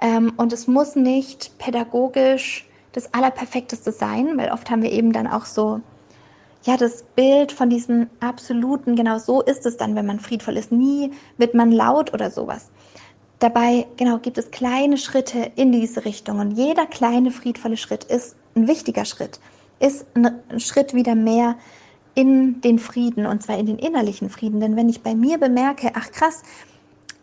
Ähm, und es muss nicht pädagogisch das Allerperfekteste sein, weil oft haben wir eben dann auch so, ja, das Bild von diesem absoluten, genau so ist es dann, wenn man friedvoll ist. Nie wird man laut oder sowas. Dabei, genau, gibt es kleine Schritte in diese Richtung und jeder kleine friedvolle Schritt ist ein wichtiger Schritt, ist ein Schritt wieder mehr in den Frieden und zwar in den innerlichen Frieden. Denn wenn ich bei mir bemerke, ach krass,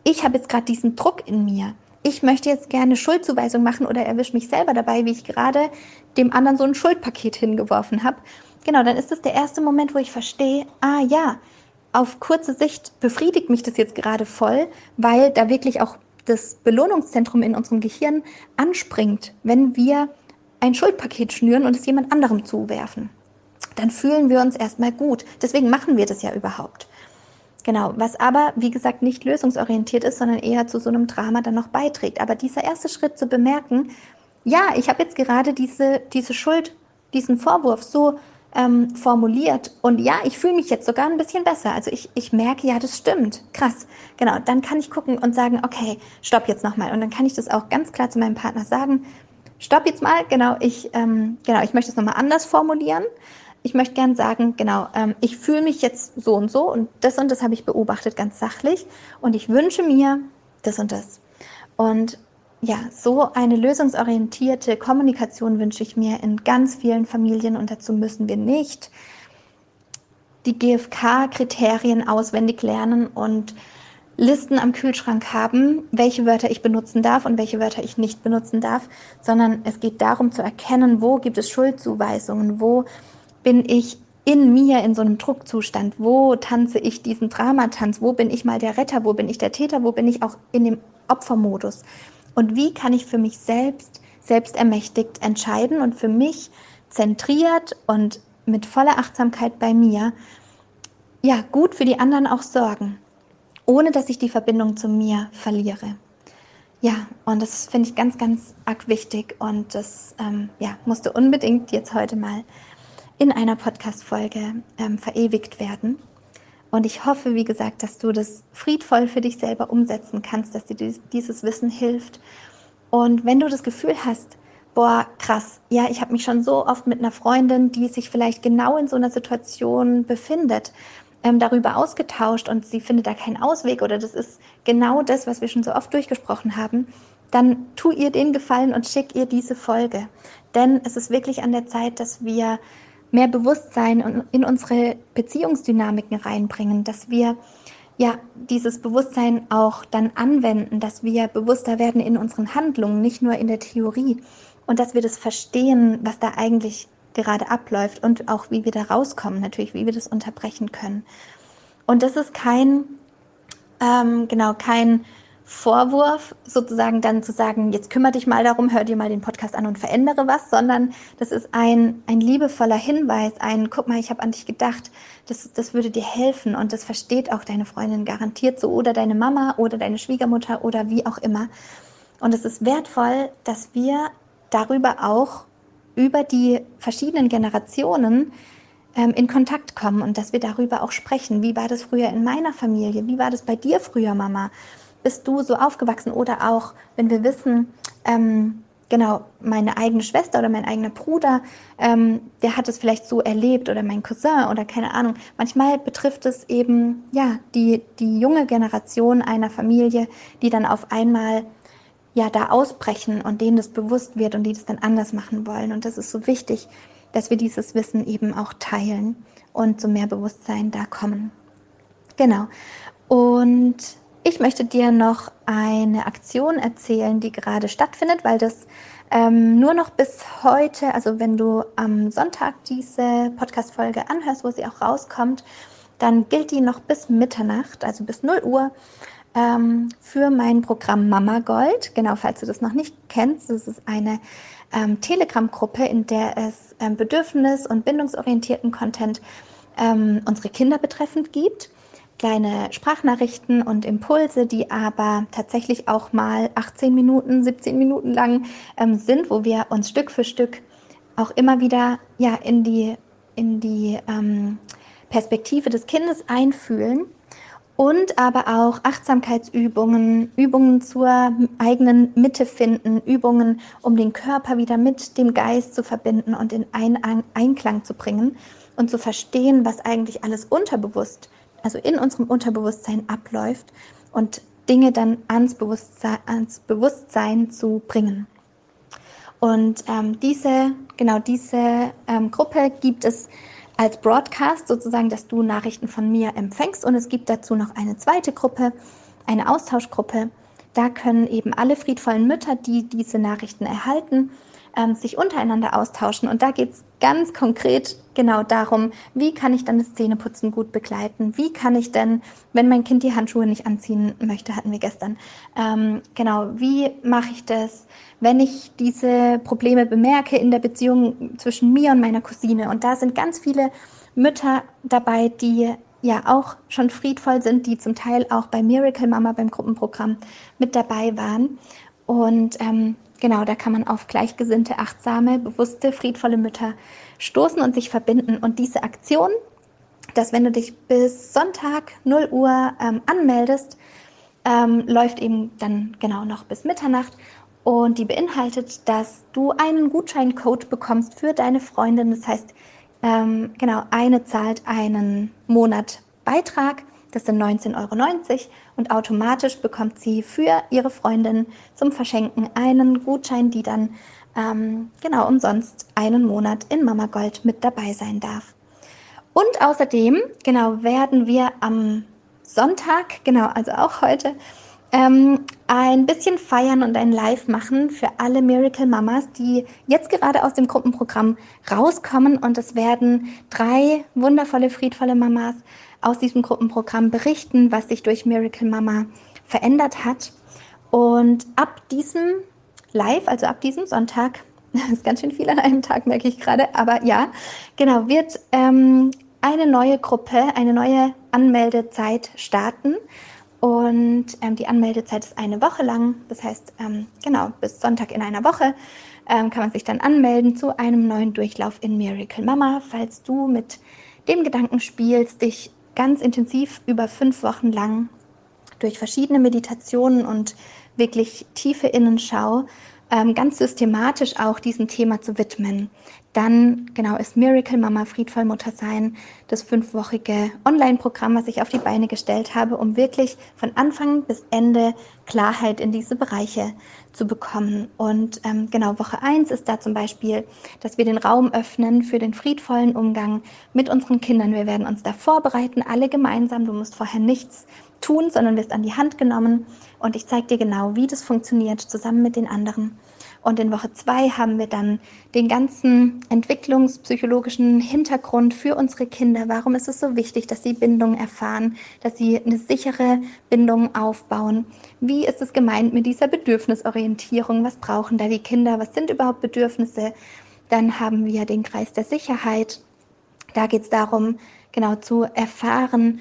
ich habe jetzt gerade diesen Druck in mir, ich möchte jetzt gerne Schuldzuweisung machen oder erwische mich selber dabei, wie ich gerade dem anderen so ein Schuldpaket hingeworfen habe. Genau, dann ist das der erste Moment, wo ich verstehe, ah ja, auf kurze Sicht befriedigt mich das jetzt gerade voll, weil da wirklich auch das Belohnungszentrum in unserem Gehirn anspringt, wenn wir ein Schuldpaket schnüren und es jemand anderem zuwerfen. Dann fühlen wir uns erstmal gut. Deswegen machen wir das ja überhaupt. Genau, was aber, wie gesagt, nicht lösungsorientiert ist, sondern eher zu so einem Drama dann noch beiträgt. Aber dieser erste Schritt zu bemerken, ja, ich habe jetzt gerade diese, diese Schuld, diesen Vorwurf so ähm, formuliert. Und ja, ich fühle mich jetzt sogar ein bisschen besser. Also ich, ich merke, ja, das stimmt. Krass. Genau. Dann kann ich gucken und sagen, okay, stopp jetzt nochmal. Und dann kann ich das auch ganz klar zu meinem Partner sagen. Stopp jetzt mal. Genau. Ich, ähm, genau. Ich möchte es nochmal anders formulieren. Ich möchte gern sagen, genau, ähm, ich fühle mich jetzt so und so und das und das habe ich beobachtet ganz sachlich und ich wünsche mir das und das. Und ja, so eine lösungsorientierte Kommunikation wünsche ich mir in ganz vielen Familien und dazu müssen wir nicht die GFK-Kriterien auswendig lernen und Listen am Kühlschrank haben, welche Wörter ich benutzen darf und welche Wörter ich nicht benutzen darf, sondern es geht darum zu erkennen, wo gibt es Schuldzuweisungen, wo bin ich in mir in so einem Druckzustand, wo tanze ich diesen Dramatanz, wo bin ich mal der Retter, wo bin ich der Täter, wo bin ich auch in dem Opfermodus. Und wie kann ich für mich selbst, selbst ermächtigt entscheiden und für mich zentriert und mit voller Achtsamkeit bei mir, ja, gut für die anderen auch sorgen, ohne dass ich die Verbindung zu mir verliere. Ja, und das finde ich ganz, ganz arg wichtig und das ähm, ja, musste unbedingt jetzt heute mal in einer Podcast-Folge ähm, verewigt werden. Und ich hoffe, wie gesagt, dass du das friedvoll für dich selber umsetzen kannst, dass dir dieses Wissen hilft. Und wenn du das Gefühl hast, boah, krass, ja, ich habe mich schon so oft mit einer Freundin, die sich vielleicht genau in so einer Situation befindet, ähm, darüber ausgetauscht und sie findet da keinen Ausweg oder das ist genau das, was wir schon so oft durchgesprochen haben, dann tu ihr den Gefallen und schick ihr diese Folge. Denn es ist wirklich an der Zeit, dass wir mehr Bewusstsein in unsere Beziehungsdynamiken reinbringen, dass wir ja dieses Bewusstsein auch dann anwenden, dass wir bewusster werden in unseren Handlungen, nicht nur in der Theorie und dass wir das verstehen, was da eigentlich gerade abläuft und auch wie wir da rauskommen, natürlich, wie wir das unterbrechen können. Und das ist kein, ähm, genau, kein Vorwurf, sozusagen dann zu sagen, jetzt kümmere dich mal darum, hör dir mal den Podcast an und verändere was, sondern das ist ein, ein liebevoller Hinweis, ein, guck mal, ich habe an dich gedacht, das, das würde dir helfen und das versteht auch deine Freundin garantiert so oder deine Mama oder deine Schwiegermutter oder wie auch immer. Und es ist wertvoll, dass wir darüber auch über die verschiedenen Generationen ähm, in Kontakt kommen und dass wir darüber auch sprechen. Wie war das früher in meiner Familie? Wie war das bei dir früher, Mama? Bist du so aufgewachsen? Oder auch, wenn wir wissen, ähm, genau, meine eigene Schwester oder mein eigener Bruder, ähm, der hat es vielleicht so erlebt oder mein Cousin oder keine Ahnung. Manchmal betrifft es eben, ja, die, die junge Generation einer Familie, die dann auf einmal ja da ausbrechen und denen das bewusst wird und die das dann anders machen wollen. Und das ist so wichtig, dass wir dieses Wissen eben auch teilen und zu mehr Bewusstsein da kommen. Genau. Und ich möchte dir noch eine Aktion erzählen, die gerade stattfindet, weil das ähm, nur noch bis heute, also wenn du am Sonntag diese Podcast-Folge anhörst, wo sie auch rauskommt, dann gilt die noch bis Mitternacht, also bis 0 Uhr, ähm, für mein Programm Mama Gold. Genau, falls du das noch nicht kennst, das ist eine ähm, Telegram-Gruppe, in der es ähm, bedürfnis- und bindungsorientierten Content ähm, unsere Kinder betreffend gibt kleine Sprachnachrichten und Impulse, die aber tatsächlich auch mal 18 Minuten, 17 Minuten lang ähm, sind, wo wir uns Stück für Stück auch immer wieder ja in die in die ähm, Perspektive des Kindes einfühlen und aber auch Achtsamkeitsübungen, Übungen zur eigenen Mitte finden, Übungen, um den Körper wieder mit dem Geist zu verbinden und in einen Einklang zu bringen und zu verstehen, was eigentlich alles unterbewusst, also in unserem Unterbewusstsein abläuft und Dinge dann ans Bewusstsein, ans Bewusstsein zu bringen. Und ähm, diese, genau diese ähm, Gruppe gibt es als Broadcast sozusagen, dass du Nachrichten von mir empfängst. Und es gibt dazu noch eine zweite Gruppe, eine Austauschgruppe. Da können eben alle friedvollen Mütter, die diese Nachrichten erhalten, ähm, sich untereinander austauschen. Und da geht es ganz konkret genau darum, wie kann ich dann das Zähneputzen gut begleiten? Wie kann ich denn, wenn mein Kind die Handschuhe nicht anziehen möchte, hatten wir gestern, ähm, genau, wie mache ich das, wenn ich diese Probleme bemerke in der Beziehung zwischen mir und meiner Cousine? Und da sind ganz viele Mütter dabei, die ja auch schon friedvoll sind, die zum Teil auch bei Miracle Mama beim Gruppenprogramm mit dabei waren. Und ähm, Genau, da kann man auf gleichgesinnte, achtsame, bewusste, friedvolle Mütter stoßen und sich verbinden. Und diese Aktion, dass wenn du dich bis Sonntag 0 Uhr ähm, anmeldest, ähm, läuft eben dann genau noch bis Mitternacht. Und die beinhaltet, dass du einen Gutscheincode bekommst für deine Freundin. Das heißt, ähm, genau, eine zahlt einen Monat Beitrag das sind 19,90 Euro und automatisch bekommt sie für ihre Freundin zum Verschenken einen Gutschein, die dann ähm, genau umsonst einen Monat in Mama Gold mit dabei sein darf. Und außerdem, genau, werden wir am Sonntag, genau, also auch heute, ähm, ein bisschen feiern und ein Live machen für alle Miracle Mamas, die jetzt gerade aus dem Gruppenprogramm rauskommen. Und es werden drei wundervolle, friedvolle Mamas aus diesem Gruppenprogramm berichten, was sich durch Miracle Mama verändert hat. Und ab diesem Live, also ab diesem Sonntag, das ist ganz schön viel an einem Tag, merke ich gerade, aber ja, genau, wird ähm, eine neue Gruppe, eine neue Anmeldezeit starten. Und ähm, die Anmeldezeit ist eine Woche lang. Das heißt, ähm, genau, bis Sonntag in einer Woche ähm, kann man sich dann anmelden zu einem neuen Durchlauf in Miracle Mama. Falls du mit dem Gedanken spielst, dich ganz intensiv über fünf Wochen lang durch verschiedene Meditationen und wirklich tiefe Innenschau ähm, ganz systematisch auch diesem Thema zu widmen. Dann genau ist Miracle Mama Friedvoll Mutter sein, das fünfwöchige Online-Programm, was ich auf die Beine gestellt habe, um wirklich von Anfang bis Ende Klarheit in diese Bereiche zu bekommen. Und ähm, genau, Woche eins ist da zum Beispiel, dass wir den Raum öffnen für den friedvollen Umgang mit unseren Kindern. Wir werden uns da vorbereiten, alle gemeinsam. Du musst vorher nichts tun, sondern wirst an die Hand genommen und ich zeige dir genau, wie das funktioniert, zusammen mit den anderen. Und in Woche zwei haben wir dann den ganzen entwicklungspsychologischen Hintergrund für unsere Kinder. Warum ist es so wichtig, dass sie Bindung erfahren, dass sie eine sichere Bindung aufbauen? Wie ist es gemeint mit dieser Bedürfnisorientierung? Was brauchen da die Kinder? Was sind überhaupt Bedürfnisse? Dann haben wir den Kreis der Sicherheit. Da geht es darum, genau zu erfahren,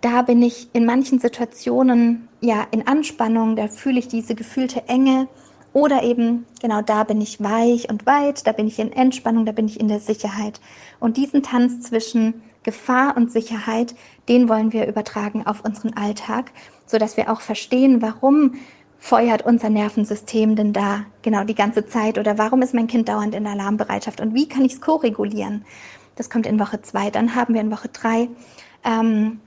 da bin ich in manchen Situationen ja in Anspannung, da fühle ich diese gefühlte Enge oder eben genau da bin ich weich und weit, da bin ich in Entspannung, da bin ich in der Sicherheit. Und diesen Tanz zwischen Gefahr und Sicherheit, den wollen wir übertragen auf unseren Alltag, so dass wir auch verstehen, warum feuert unser Nervensystem denn da genau die ganze Zeit oder warum ist mein Kind dauernd in Alarmbereitschaft und wie kann ich es ko-regulieren? Das kommt in Woche zwei. Dann haben wir in Woche drei ähm,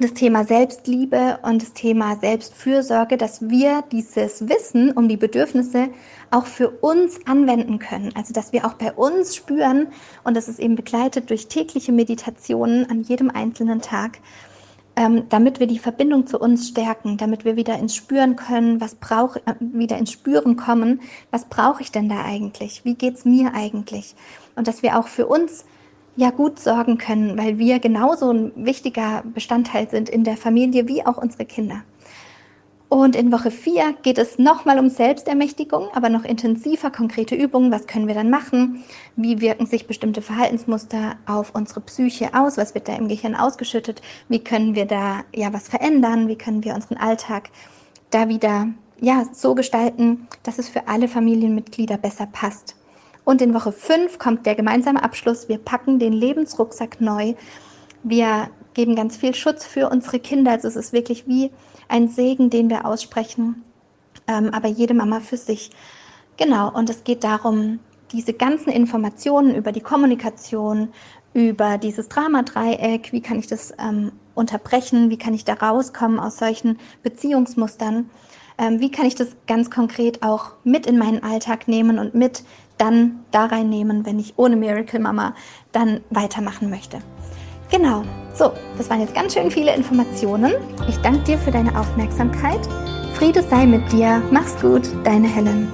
das Thema Selbstliebe und das Thema Selbstfürsorge, dass wir dieses Wissen um die Bedürfnisse auch für uns anwenden können. Also dass wir auch bei uns spüren und das ist eben begleitet durch tägliche Meditationen an jedem einzelnen Tag, ähm, damit wir die Verbindung zu uns stärken, damit wir wieder ins Spüren können, was brauche, äh, wieder ins Spüren kommen, was brauche ich denn da eigentlich? Wie geht's mir eigentlich? Und dass wir auch für uns ja gut sorgen können, weil wir genauso ein wichtiger Bestandteil sind in der Familie wie auch unsere Kinder. Und in Woche 4 geht es nochmal um Selbstermächtigung, aber noch intensiver, konkrete Übungen. Was können wir dann machen? Wie wirken sich bestimmte Verhaltensmuster auf unsere Psyche aus? Was wird da im Gehirn ausgeschüttet? Wie können wir da ja was verändern? Wie können wir unseren Alltag da wieder ja, so gestalten, dass es für alle Familienmitglieder besser passt? Und in Woche 5 kommt der gemeinsame Abschluss. Wir packen den Lebensrucksack neu. Wir geben ganz viel Schutz für unsere Kinder. Also es ist wirklich wie ein Segen, den wir aussprechen, ähm, aber jede Mama für sich. Genau, und es geht darum, diese ganzen Informationen über die Kommunikation, über dieses Dramadreieck, wie kann ich das ähm, unterbrechen, wie kann ich da rauskommen aus solchen Beziehungsmustern, ähm, wie kann ich das ganz konkret auch mit in meinen Alltag nehmen und mit dann da reinnehmen, wenn ich ohne Miracle Mama dann weitermachen möchte. Genau, so, das waren jetzt ganz schön viele Informationen. Ich danke dir für deine Aufmerksamkeit. Friede sei mit dir. Mach's gut, deine Helen.